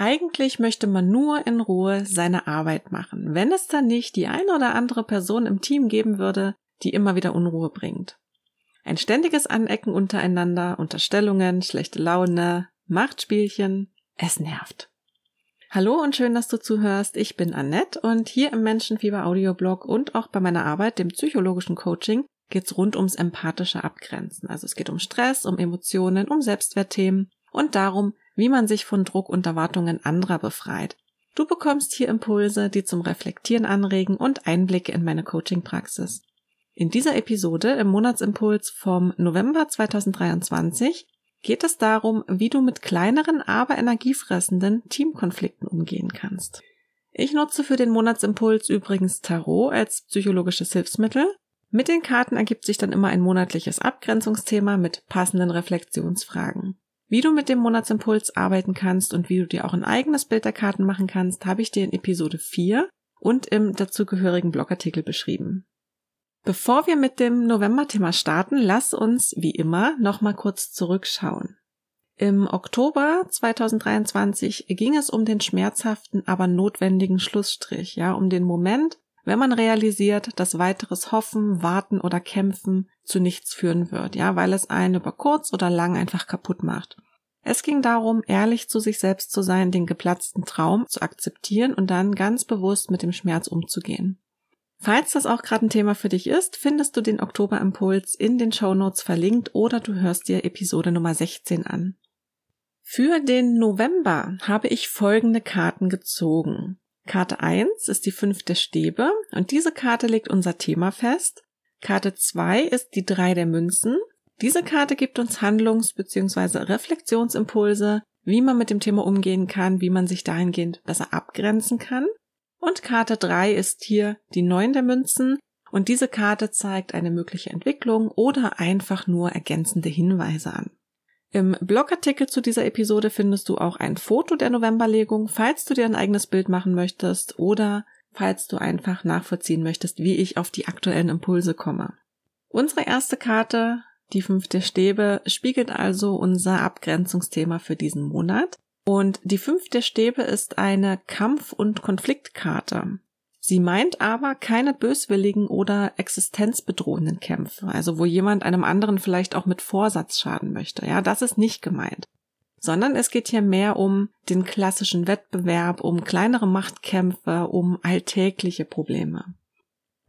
Eigentlich möchte man nur in Ruhe seine Arbeit machen, wenn es dann nicht die eine oder andere Person im Team geben würde, die immer wieder Unruhe bringt. Ein ständiges Anecken untereinander, Unterstellungen, schlechte Laune, Machtspielchen, es nervt. Hallo und schön, dass du zuhörst. Ich bin Annette und hier im Menschenfieber Audioblog und auch bei meiner Arbeit, dem psychologischen Coaching, geht's rund ums empathische Abgrenzen. Also es geht um Stress, um Emotionen, um Selbstwertthemen und darum, wie man sich von Druck und Erwartungen anderer befreit. Du bekommst hier Impulse, die zum Reflektieren anregen und Einblicke in meine Coaching-Praxis. In dieser Episode im Monatsimpuls vom November 2023 geht es darum, wie du mit kleineren, aber energiefressenden Teamkonflikten umgehen kannst. Ich nutze für den Monatsimpuls übrigens Tarot als psychologisches Hilfsmittel. Mit den Karten ergibt sich dann immer ein monatliches Abgrenzungsthema mit passenden Reflexionsfragen. Wie du mit dem Monatsimpuls arbeiten kannst und wie du dir auch ein eigenes Bild der Karten machen kannst, habe ich dir in Episode 4 und im dazugehörigen Blogartikel beschrieben. Bevor wir mit dem November-Thema starten, lass uns, wie immer, nochmal kurz zurückschauen. Im Oktober 2023 ging es um den schmerzhaften, aber notwendigen Schlussstrich, ja, um den Moment, wenn man realisiert, dass weiteres Hoffen, Warten oder Kämpfen zu nichts führen wird, ja, weil es einen über kurz oder lang einfach kaputt macht. Es ging darum, ehrlich zu sich selbst zu sein, den geplatzten Traum zu akzeptieren und dann ganz bewusst mit dem Schmerz umzugehen. Falls das auch gerade ein Thema für dich ist, findest du den Oktoberimpuls in den Show Notes verlinkt oder du hörst dir Episode Nummer 16 an. Für den November habe ich folgende Karten gezogen. Karte 1 ist die fünfte Stäbe und diese Karte legt unser Thema fest. Karte 2 ist die drei der Münzen. Diese Karte gibt uns Handlungs- bzw. Reflexionsimpulse, wie man mit dem Thema umgehen kann, wie man sich dahingehend besser abgrenzen kann. Und Karte 3 ist hier die 9 der Münzen und diese Karte zeigt eine mögliche Entwicklung oder einfach nur ergänzende Hinweise an. Im Blogartikel zu dieser Episode findest du auch ein Foto der Novemberlegung, falls du dir ein eigenes Bild machen möchtest oder falls du einfach nachvollziehen möchtest, wie ich auf die aktuellen Impulse komme. Unsere erste Karte, die fünfte Stäbe, spiegelt also unser Abgrenzungsthema für diesen Monat. Und die fünfte Stäbe ist eine Kampf- und Konfliktkarte. Sie meint aber keine böswilligen oder existenzbedrohenden Kämpfe, also wo jemand einem anderen vielleicht auch mit Vorsatz schaden möchte. Ja, das ist nicht gemeint. Sondern es geht hier mehr um den klassischen Wettbewerb, um kleinere Machtkämpfe, um alltägliche Probleme.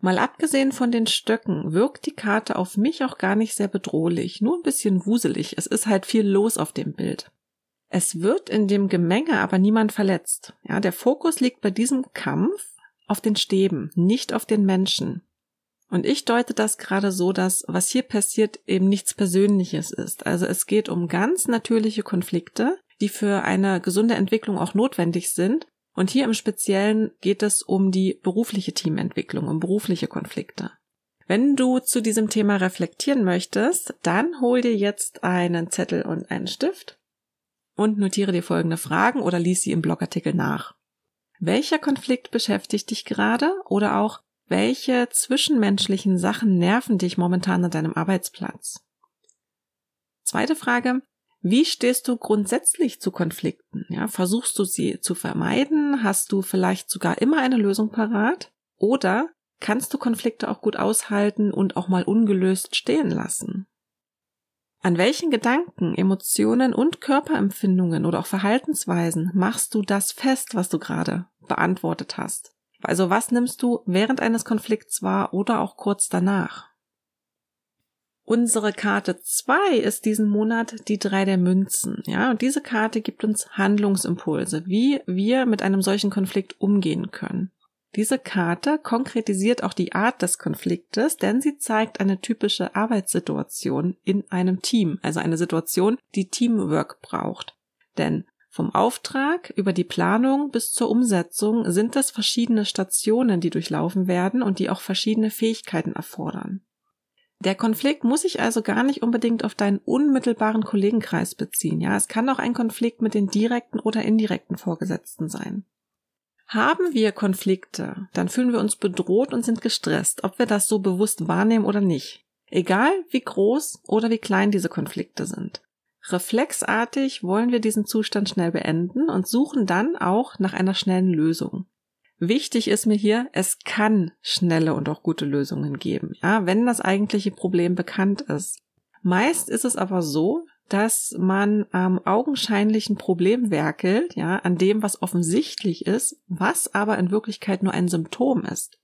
Mal abgesehen von den Stöcken wirkt die Karte auf mich auch gar nicht sehr bedrohlich, nur ein bisschen wuselig. Es ist halt viel los auf dem Bild. Es wird in dem Gemenge aber niemand verletzt. Ja, der Fokus liegt bei diesem Kampf auf den Stäben, nicht auf den Menschen. Und ich deute das gerade so, dass was hier passiert eben nichts Persönliches ist. Also es geht um ganz natürliche Konflikte, die für eine gesunde Entwicklung auch notwendig sind. Und hier im Speziellen geht es um die berufliche Teamentwicklung, um berufliche Konflikte. Wenn du zu diesem Thema reflektieren möchtest, dann hol dir jetzt einen Zettel und einen Stift und notiere dir folgende Fragen oder lies sie im Blogartikel nach. Welcher Konflikt beschäftigt dich gerade oder auch welche zwischenmenschlichen Sachen nerven dich momentan an deinem Arbeitsplatz? Zweite Frage. Wie stehst du grundsätzlich zu Konflikten? Ja, versuchst du sie zu vermeiden? Hast du vielleicht sogar immer eine Lösung parat? Oder kannst du Konflikte auch gut aushalten und auch mal ungelöst stehen lassen? An welchen Gedanken, Emotionen und Körperempfindungen oder auch Verhaltensweisen machst du das fest, was du gerade beantwortet hast? Also was nimmst du während eines Konflikts wahr oder auch kurz danach? Unsere Karte 2 ist diesen Monat die drei der Münzen, ja, und diese Karte gibt uns Handlungsimpulse, wie wir mit einem solchen Konflikt umgehen können. Diese Karte konkretisiert auch die Art des Konfliktes, denn sie zeigt eine typische Arbeitssituation in einem Team, also eine Situation, die Teamwork braucht. Denn vom Auftrag über die Planung bis zur Umsetzung sind es verschiedene Stationen, die durchlaufen werden und die auch verschiedene Fähigkeiten erfordern. Der Konflikt muss sich also gar nicht unbedingt auf deinen unmittelbaren Kollegenkreis beziehen. Ja, es kann auch ein Konflikt mit den direkten oder indirekten Vorgesetzten sein. Haben wir Konflikte, dann fühlen wir uns bedroht und sind gestresst, ob wir das so bewusst wahrnehmen oder nicht. Egal wie groß oder wie klein diese Konflikte sind. Reflexartig wollen wir diesen Zustand schnell beenden und suchen dann auch nach einer schnellen Lösung. Wichtig ist mir hier, es kann schnelle und auch gute Lösungen geben, ja, wenn das eigentliche Problem bekannt ist. Meist ist es aber so, dass man am augenscheinlichen Problem werkelt, ja, an dem, was offensichtlich ist, was aber in Wirklichkeit nur ein Symptom ist.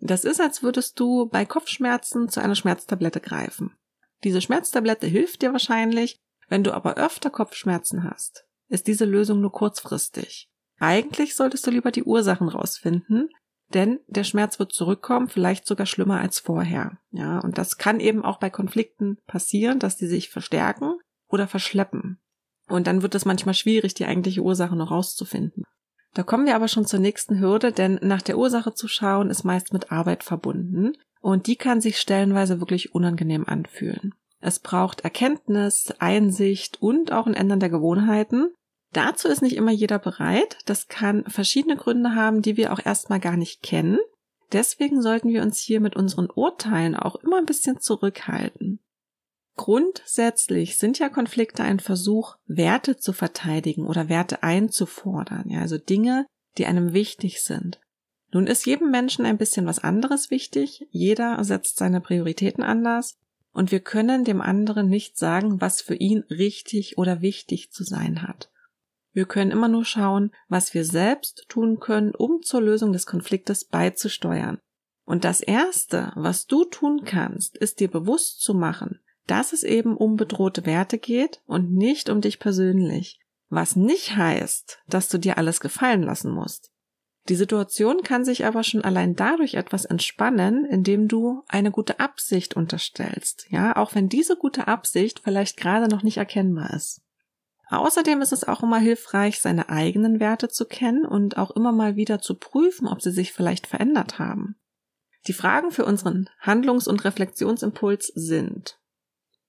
Das ist, als würdest du bei Kopfschmerzen zu einer Schmerztablette greifen. Diese Schmerztablette hilft dir wahrscheinlich, wenn du aber öfter Kopfschmerzen hast, ist diese Lösung nur kurzfristig. Eigentlich solltest du lieber die Ursachen rausfinden, denn der Schmerz wird zurückkommen, vielleicht sogar schlimmer als vorher. Ja, und das kann eben auch bei Konflikten passieren, dass die sich verstärken oder verschleppen. Und dann wird es manchmal schwierig, die eigentliche Ursache noch rauszufinden. Da kommen wir aber schon zur nächsten Hürde, denn nach der Ursache zu schauen ist meist mit Arbeit verbunden und die kann sich stellenweise wirklich unangenehm anfühlen. Es braucht Erkenntnis, Einsicht und auch ein Ändern der Gewohnheiten. Dazu ist nicht immer jeder bereit. Das kann verschiedene Gründe haben, die wir auch erstmal gar nicht kennen. Deswegen sollten wir uns hier mit unseren Urteilen auch immer ein bisschen zurückhalten. Grundsätzlich sind ja Konflikte ein Versuch, Werte zu verteidigen oder Werte einzufordern, ja, also Dinge, die einem wichtig sind. Nun ist jedem Menschen ein bisschen was anderes wichtig, jeder setzt seine Prioritäten anders und wir können dem anderen nicht sagen, was für ihn richtig oder wichtig zu sein hat. Wir können immer nur schauen, was wir selbst tun können, um zur Lösung des Konfliktes beizusteuern. Und das Erste, was du tun kannst, ist dir bewusst zu machen, dass es eben um bedrohte Werte geht und nicht um dich persönlich. Was nicht heißt, dass du dir alles gefallen lassen musst. Die Situation kann sich aber schon allein dadurch etwas entspannen, indem du eine gute Absicht unterstellst, ja, auch wenn diese gute Absicht vielleicht gerade noch nicht erkennbar ist. Außerdem ist es auch immer hilfreich, seine eigenen Werte zu kennen und auch immer mal wieder zu prüfen, ob sie sich vielleicht verändert haben. Die Fragen für unseren Handlungs- und Reflexionsimpuls sind,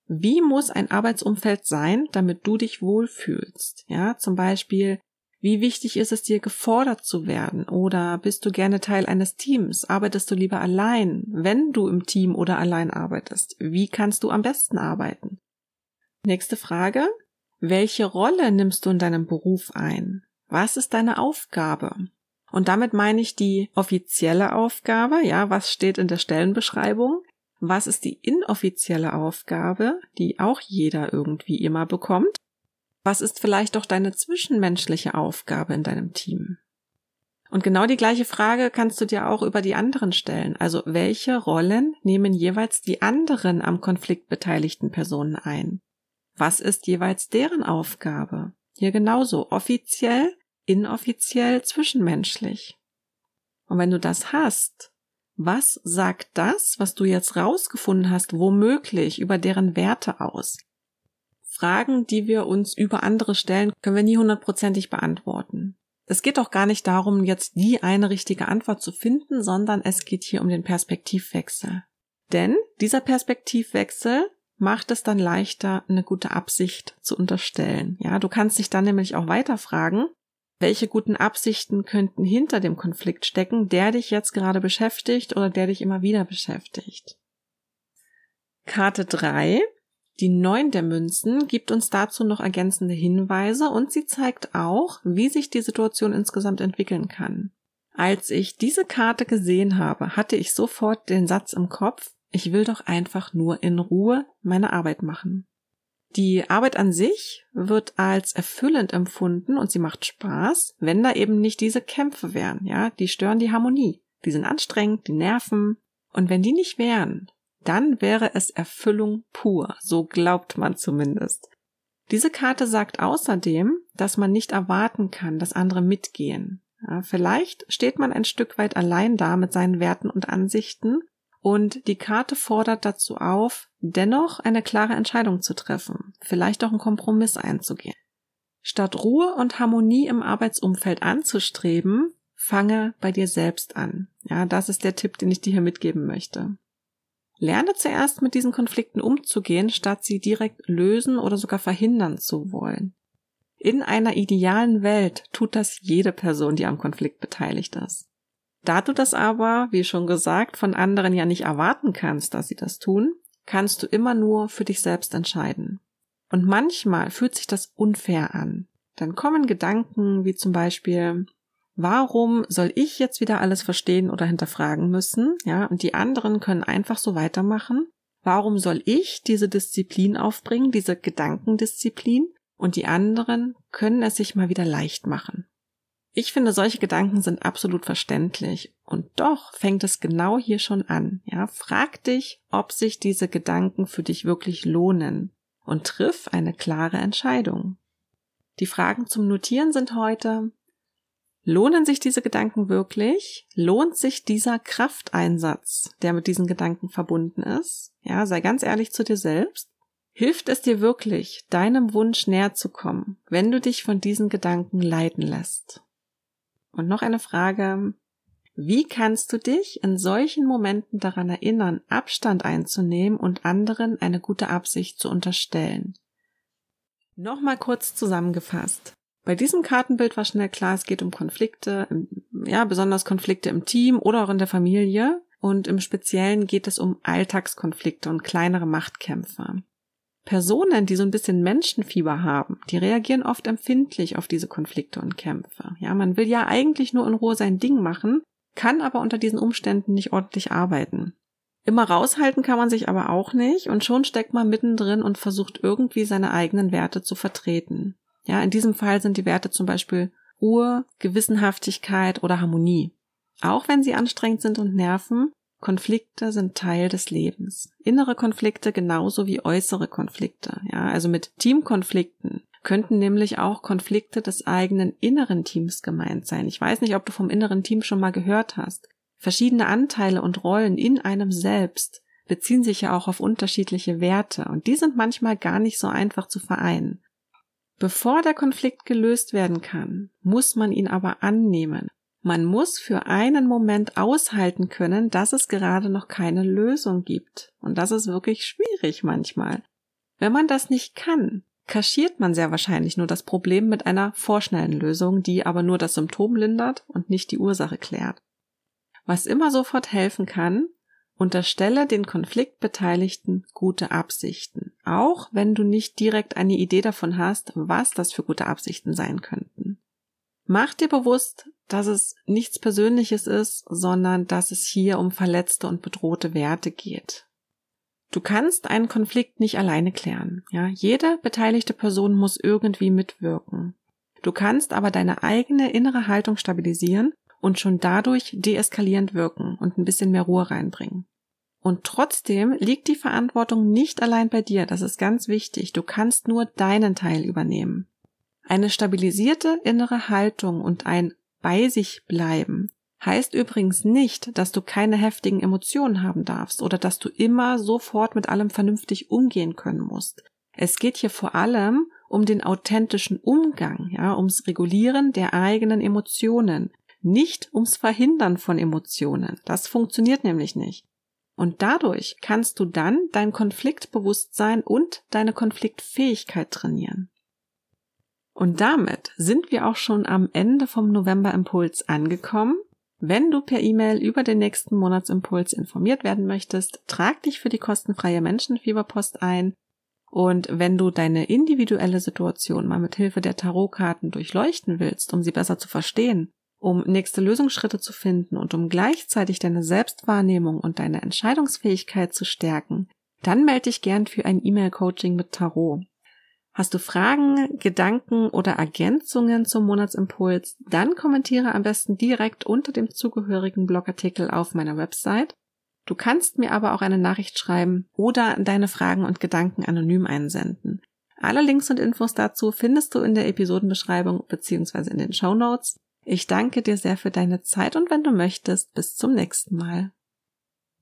wie muss ein Arbeitsumfeld sein, damit du dich wohlfühlst? Ja, zum Beispiel, wie wichtig ist es dir, gefordert zu werden? Oder bist du gerne Teil eines Teams? Arbeitest du lieber allein? Wenn du im Team oder allein arbeitest, wie kannst du am besten arbeiten? Nächste Frage. Welche Rolle nimmst du in deinem Beruf ein? Was ist deine Aufgabe? Und damit meine ich die offizielle Aufgabe, ja, was steht in der Stellenbeschreibung? Was ist die inoffizielle Aufgabe, die auch jeder irgendwie immer bekommt? Was ist vielleicht doch deine zwischenmenschliche Aufgabe in deinem Team? Und genau die gleiche Frage kannst du dir auch über die anderen stellen. Also welche Rollen nehmen jeweils die anderen am Konflikt beteiligten Personen ein? Was ist jeweils deren Aufgabe? Hier genauso offiziell, inoffiziell, zwischenmenschlich. Und wenn du das hast, was sagt das, was du jetzt rausgefunden hast, womöglich über deren Werte aus? Fragen, die wir uns über andere stellen, können wir nie hundertprozentig beantworten. Es geht auch gar nicht darum, jetzt die eine richtige Antwort zu finden, sondern es geht hier um den Perspektivwechsel. Denn dieser Perspektivwechsel macht es dann leichter, eine gute Absicht zu unterstellen. Ja, du kannst dich dann nämlich auch weiter fragen, welche guten Absichten könnten hinter dem Konflikt stecken, der dich jetzt gerade beschäftigt oder der dich immer wieder beschäftigt. Karte 3 die neun der Münzen gibt uns dazu noch ergänzende Hinweise und sie zeigt auch, wie sich die Situation insgesamt entwickeln kann. Als ich diese Karte gesehen habe, hatte ich sofort den Satz im Kopf, ich will doch einfach nur in Ruhe meine Arbeit machen. Die Arbeit an sich wird als erfüllend empfunden und sie macht Spaß, wenn da eben nicht diese Kämpfe wären, ja, die stören die Harmonie. Die sind anstrengend, die nerven. Und wenn die nicht wären, dann wäre es Erfüllung pur, so glaubt man zumindest. Diese Karte sagt außerdem, dass man nicht erwarten kann, dass andere mitgehen. Ja, vielleicht steht man ein Stück weit allein da mit seinen Werten und Ansichten und die Karte fordert dazu auf, dennoch eine klare Entscheidung zu treffen, vielleicht auch einen Kompromiss einzugehen. Statt Ruhe und Harmonie im Arbeitsumfeld anzustreben, fange bei dir selbst an. Ja, das ist der Tipp, den ich dir hier mitgeben möchte. Lerne zuerst mit diesen Konflikten umzugehen, statt sie direkt lösen oder sogar verhindern zu wollen. In einer idealen Welt tut das jede Person, die am Konflikt beteiligt ist. Da du das aber, wie schon gesagt, von anderen ja nicht erwarten kannst, dass sie das tun, kannst du immer nur für dich selbst entscheiden. Und manchmal fühlt sich das unfair an. Dann kommen Gedanken wie zum Beispiel, warum soll ich jetzt wieder alles verstehen oder hinterfragen müssen? Ja, und die anderen können einfach so weitermachen. Warum soll ich diese Disziplin aufbringen, diese Gedankendisziplin? Und die anderen können es sich mal wieder leicht machen. Ich finde, solche Gedanken sind absolut verständlich. Und doch fängt es genau hier schon an. Ja, frag dich, ob sich diese Gedanken für dich wirklich lohnen und triff eine klare Entscheidung. Die Fragen zum Notieren sind heute, lohnen sich diese Gedanken wirklich? Lohnt sich dieser Krafteinsatz, der mit diesen Gedanken verbunden ist? Ja, sei ganz ehrlich zu dir selbst. Hilft es dir wirklich, deinem Wunsch näher zu kommen, wenn du dich von diesen Gedanken leiten lässt? Und noch eine Frage. Wie kannst du dich in solchen Momenten daran erinnern, Abstand einzunehmen und anderen eine gute Absicht zu unterstellen? Nochmal kurz zusammengefasst. Bei diesem Kartenbild war schnell klar, es geht um Konflikte, ja, besonders Konflikte im Team oder auch in der Familie. Und im Speziellen geht es um Alltagskonflikte und kleinere Machtkämpfe. Personen, die so ein bisschen Menschenfieber haben, die reagieren oft empfindlich auf diese Konflikte und Kämpfe. Ja, man will ja eigentlich nur in Ruhe sein Ding machen, kann aber unter diesen Umständen nicht ordentlich arbeiten. Immer raushalten kann man sich aber auch nicht und schon steckt man mittendrin und versucht irgendwie seine eigenen Werte zu vertreten. Ja, in diesem Fall sind die Werte zum Beispiel Ruhe, Gewissenhaftigkeit oder Harmonie. Auch wenn sie anstrengend sind und nerven, Konflikte sind Teil des Lebens. Innere Konflikte genauso wie äußere Konflikte. Ja, also mit Teamkonflikten könnten nämlich auch Konflikte des eigenen inneren Teams gemeint sein. Ich weiß nicht, ob du vom inneren Team schon mal gehört hast. Verschiedene Anteile und Rollen in einem selbst beziehen sich ja auch auf unterschiedliche Werte und die sind manchmal gar nicht so einfach zu vereinen. Bevor der Konflikt gelöst werden kann, muss man ihn aber annehmen man muss für einen Moment aushalten können, dass es gerade noch keine Lösung gibt. Und das ist wirklich schwierig manchmal. Wenn man das nicht kann, kaschiert man sehr wahrscheinlich nur das Problem mit einer vorschnellen Lösung, die aber nur das Symptom lindert und nicht die Ursache klärt. Was immer sofort helfen kann, unterstelle den Konfliktbeteiligten gute Absichten, auch wenn du nicht direkt eine Idee davon hast, was das für gute Absichten sein könnten. Mach dir bewusst, dass es nichts Persönliches ist, sondern dass es hier um verletzte und bedrohte Werte geht. Du kannst einen Konflikt nicht alleine klären. Ja, jede beteiligte Person muss irgendwie mitwirken. Du kannst aber deine eigene innere Haltung stabilisieren und schon dadurch deeskalierend wirken und ein bisschen mehr Ruhe reinbringen. Und trotzdem liegt die Verantwortung nicht allein bei dir. Das ist ganz wichtig. Du kannst nur deinen Teil übernehmen. Eine stabilisierte innere Haltung und ein bei sich bleiben heißt übrigens nicht, dass du keine heftigen Emotionen haben darfst oder dass du immer sofort mit allem vernünftig umgehen können musst. Es geht hier vor allem um den authentischen Umgang, ja, ums Regulieren der eigenen Emotionen, nicht ums Verhindern von Emotionen. Das funktioniert nämlich nicht. Und dadurch kannst du dann dein Konfliktbewusstsein und deine Konfliktfähigkeit trainieren. Und damit sind wir auch schon am Ende vom November Impuls angekommen. Wenn du per E-Mail über den nächsten Monatsimpuls informiert werden möchtest, trag dich für die kostenfreie Menschenfieberpost ein. Und wenn du deine individuelle Situation mal mit Hilfe der Tarotkarten durchleuchten willst, um sie besser zu verstehen, um nächste Lösungsschritte zu finden und um gleichzeitig deine Selbstwahrnehmung und deine Entscheidungsfähigkeit zu stärken, dann melde dich gern für ein E-Mail-Coaching mit Tarot. Hast du Fragen, Gedanken oder Ergänzungen zum Monatsimpuls? Dann kommentiere am besten direkt unter dem zugehörigen Blogartikel auf meiner Website. Du kannst mir aber auch eine Nachricht schreiben oder deine Fragen und Gedanken anonym einsenden. Alle Links und Infos dazu findest du in der Episodenbeschreibung bzw. in den Show Notes. Ich danke dir sehr für deine Zeit und wenn du möchtest, bis zum nächsten Mal.